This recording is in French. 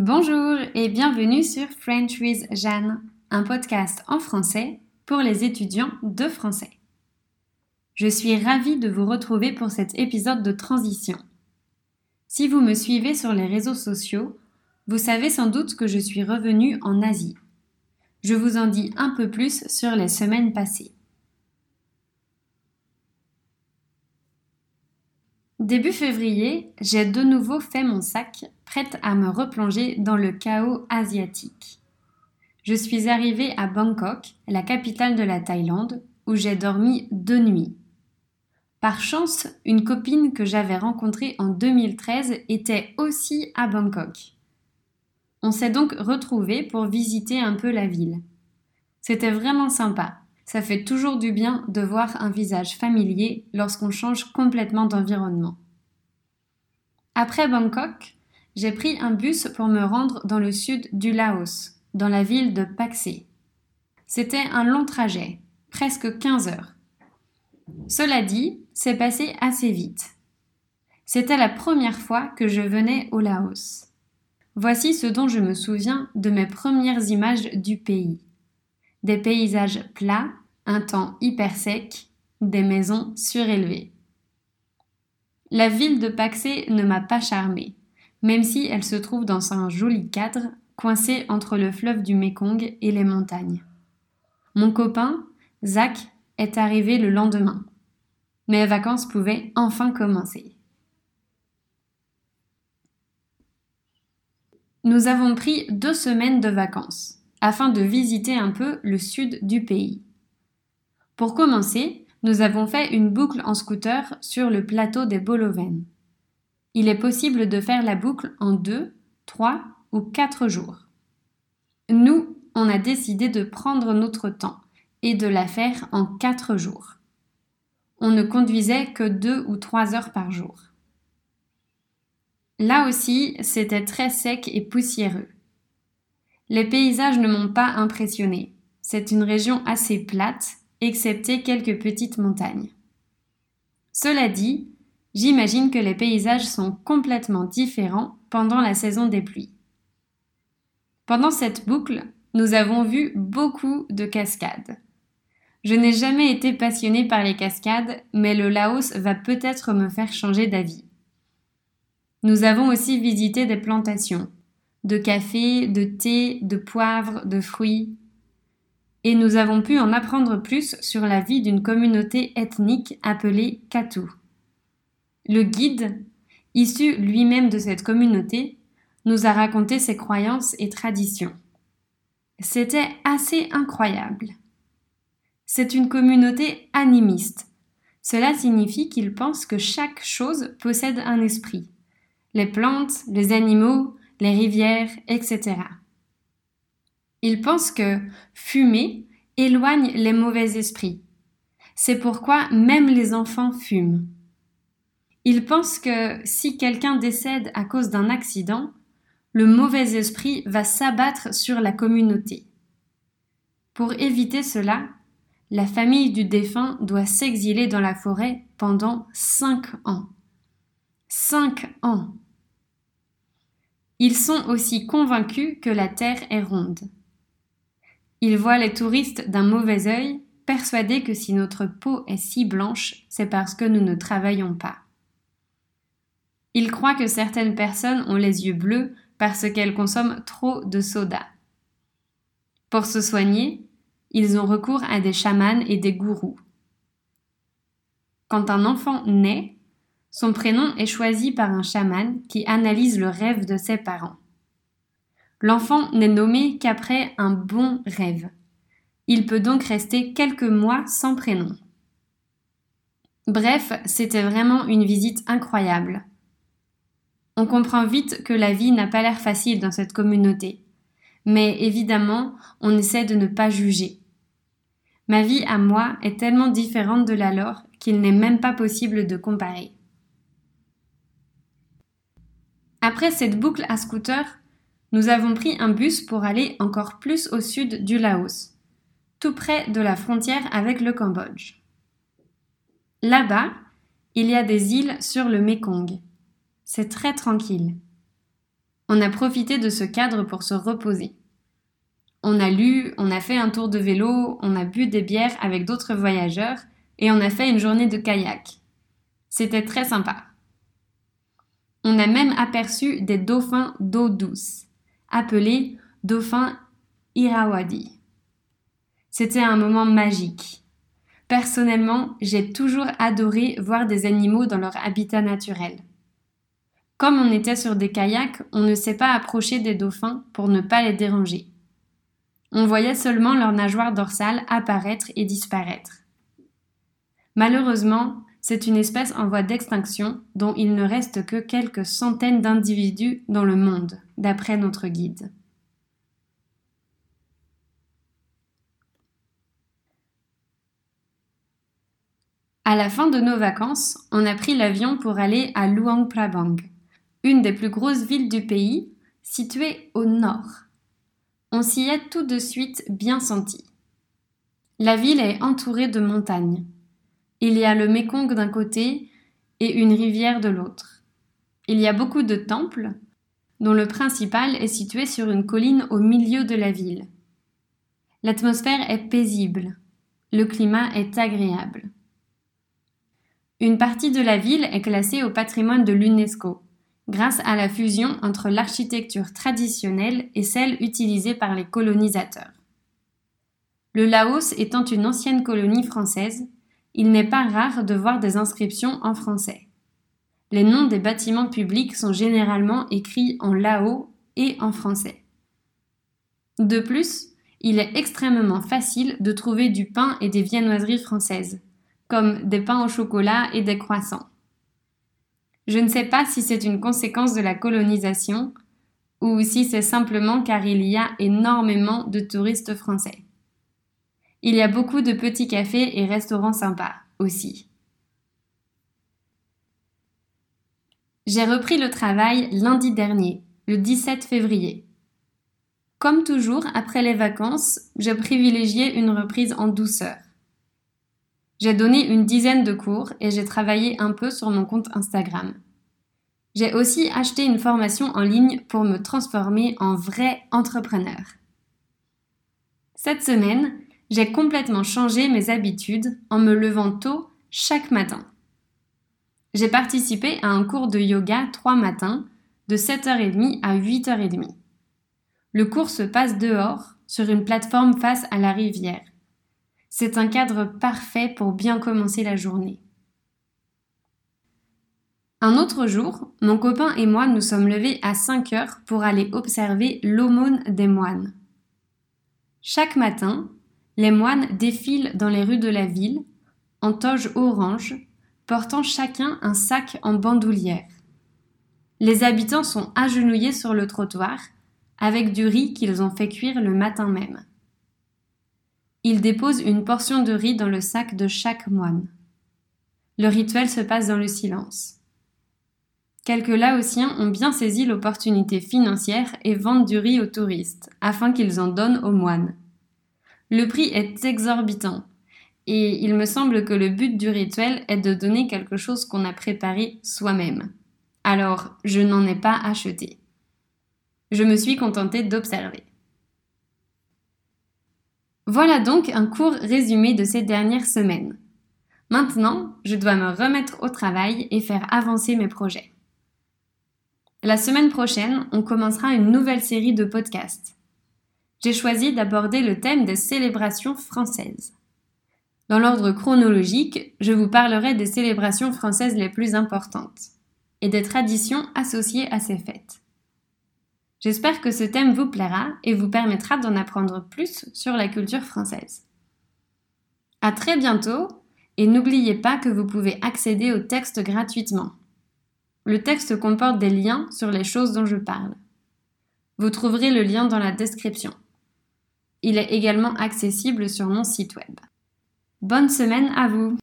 Bonjour et bienvenue sur French with Jeanne, un podcast en français pour les étudiants de français. Je suis ravie de vous retrouver pour cet épisode de transition. Si vous me suivez sur les réseaux sociaux, vous savez sans doute que je suis revenue en Asie. Je vous en dis un peu plus sur les semaines passées. Début février, j'ai de nouveau fait mon sac, prête à me replonger dans le chaos asiatique. Je suis arrivée à Bangkok, la capitale de la Thaïlande, où j'ai dormi deux nuits. Par chance, une copine que j'avais rencontrée en 2013 était aussi à Bangkok. On s'est donc retrouvés pour visiter un peu la ville. C'était vraiment sympa. Ça fait toujours du bien de voir un visage familier lorsqu'on change complètement d'environnement. Après Bangkok, j'ai pris un bus pour me rendre dans le sud du Laos, dans la ville de Paksé. C'était un long trajet, presque 15 heures. Cela dit, c'est passé assez vite. C'était la première fois que je venais au Laos. Voici ce dont je me souviens de mes premières images du pays. Des paysages plats, un temps hyper sec, des maisons surélevées. La ville de Paksé ne m'a pas charmée, même si elle se trouve dans un joli cadre, coincé entre le fleuve du Mekong et les montagnes. Mon copain, Zach, est arrivé le lendemain. Mes vacances pouvaient enfin commencer. Nous avons pris deux semaines de vacances afin de visiter un peu le sud du pays. Pour commencer, nous avons fait une boucle en scooter sur le plateau des Boloven. Il est possible de faire la boucle en deux, trois ou quatre jours. Nous, on a décidé de prendre notre temps et de la faire en quatre jours. On ne conduisait que deux ou trois heures par jour. Là aussi, c'était très sec et poussiéreux. Les paysages ne m'ont pas impressionné. C'est une région assez plate, excepté quelques petites montagnes. Cela dit, j'imagine que les paysages sont complètement différents pendant la saison des pluies. Pendant cette boucle, nous avons vu beaucoup de cascades. Je n'ai jamais été passionnée par les cascades, mais le Laos va peut-être me faire changer d'avis. Nous avons aussi visité des plantations, de café, de thé, de poivre, de fruits. Et nous avons pu en apprendre plus sur la vie d'une communauté ethnique appelée Katu. Le guide, issu lui-même de cette communauté, nous a raconté ses croyances et traditions. C'était assez incroyable. C'est une communauté animiste. Cela signifie qu'ils pensent que chaque chose possède un esprit. Les plantes, les animaux, les rivières, etc. Ils pensent que fumer éloigne les mauvais esprits. C'est pourquoi même les enfants fument. Ils pensent que si quelqu'un décède à cause d'un accident, le mauvais esprit va s'abattre sur la communauté. Pour éviter cela, la famille du défunt doit s'exiler dans la forêt pendant cinq ans. Cinq ans. Ils sont aussi convaincus que la Terre est ronde. Ils voient les touristes d'un mauvais œil, persuadés que si notre peau est si blanche, c'est parce que nous ne travaillons pas. Ils croient que certaines personnes ont les yeux bleus parce qu'elles consomment trop de soda. Pour se soigner, ils ont recours à des chamans et des gourous. Quand un enfant naît, son prénom est choisi par un chaman qui analyse le rêve de ses parents. L'enfant n'est nommé qu'après un bon rêve. Il peut donc rester quelques mois sans prénom. Bref, c'était vraiment une visite incroyable. On comprend vite que la vie n'a pas l'air facile dans cette communauté. Mais évidemment, on essaie de ne pas juger. Ma vie à moi est tellement différente de la leur qu'il n'est même pas possible de comparer. Après cette boucle à scooter, nous avons pris un bus pour aller encore plus au sud du Laos, tout près de la frontière avec le Cambodge. Là-bas, il y a des îles sur le Mekong. C'est très tranquille. On a profité de ce cadre pour se reposer. On a lu, on a fait un tour de vélo, on a bu des bières avec d'autres voyageurs et on a fait une journée de kayak. C'était très sympa. On a même aperçu des dauphins d'eau douce, appelés dauphins Irawadi. C'était un moment magique. Personnellement, j'ai toujours adoré voir des animaux dans leur habitat naturel. Comme on était sur des kayaks, on ne s'est pas approcher des dauphins pour ne pas les déranger. On voyait seulement leur nageoire dorsale apparaître et disparaître. Malheureusement, c'est une espèce en voie d'extinction dont il ne reste que quelques centaines d'individus dans le monde, d'après notre guide. À la fin de nos vacances, on a pris l'avion pour aller à Luang Prabang, une des plus grosses villes du pays, située au nord. On s'y est tout de suite bien senti. La ville est entourée de montagnes. Il y a le Mekong d'un côté et une rivière de l'autre. Il y a beaucoup de temples, dont le principal est situé sur une colline au milieu de la ville. L'atmosphère est paisible, le climat est agréable. Une partie de la ville est classée au patrimoine de l'UNESCO, grâce à la fusion entre l'architecture traditionnelle et celle utilisée par les colonisateurs. Le Laos étant une ancienne colonie française, il n'est pas rare de voir des inscriptions en français. Les noms des bâtiments publics sont généralement écrits en lao et en français. De plus, il est extrêmement facile de trouver du pain et des viennoiseries françaises comme des pains au chocolat et des croissants. Je ne sais pas si c'est une conséquence de la colonisation ou si c'est simplement car il y a énormément de touristes français. Il y a beaucoup de petits cafés et restaurants sympas aussi. J'ai repris le travail lundi dernier, le 17 février. Comme toujours, après les vacances, j'ai privilégié une reprise en douceur. J'ai donné une dizaine de cours et j'ai travaillé un peu sur mon compte Instagram. J'ai aussi acheté une formation en ligne pour me transformer en vrai entrepreneur. Cette semaine, j'ai complètement changé mes habitudes en me levant tôt chaque matin. J'ai participé à un cours de yoga trois matins, de 7h30 à 8h30. Le cours se passe dehors, sur une plateforme face à la rivière. C'est un cadre parfait pour bien commencer la journée. Un autre jour, mon copain et moi nous sommes levés à 5 heures pour aller observer l'aumône des moines. Chaque matin, les moines défilent dans les rues de la ville, en toge orange, portant chacun un sac en bandoulière. Les habitants sont agenouillés sur le trottoir, avec du riz qu'ils ont fait cuire le matin même. Il dépose une portion de riz dans le sac de chaque moine. Le rituel se passe dans le silence. Quelques Laotiens ont bien saisi l'opportunité financière et vendent du riz aux touristes, afin qu'ils en donnent aux moines. Le prix est exorbitant, et il me semble que le but du rituel est de donner quelque chose qu'on a préparé soi-même. Alors, je n'en ai pas acheté. Je me suis contentée d'observer. Voilà donc un court résumé de ces dernières semaines. Maintenant, je dois me remettre au travail et faire avancer mes projets. La semaine prochaine, on commencera une nouvelle série de podcasts. J'ai choisi d'aborder le thème des célébrations françaises. Dans l'ordre chronologique, je vous parlerai des célébrations françaises les plus importantes et des traditions associées à ces fêtes. J'espère que ce thème vous plaira et vous permettra d'en apprendre plus sur la culture française. À très bientôt et n'oubliez pas que vous pouvez accéder au texte gratuitement. Le texte comporte des liens sur les choses dont je parle. Vous trouverez le lien dans la description. Il est également accessible sur mon site web. Bonne semaine à vous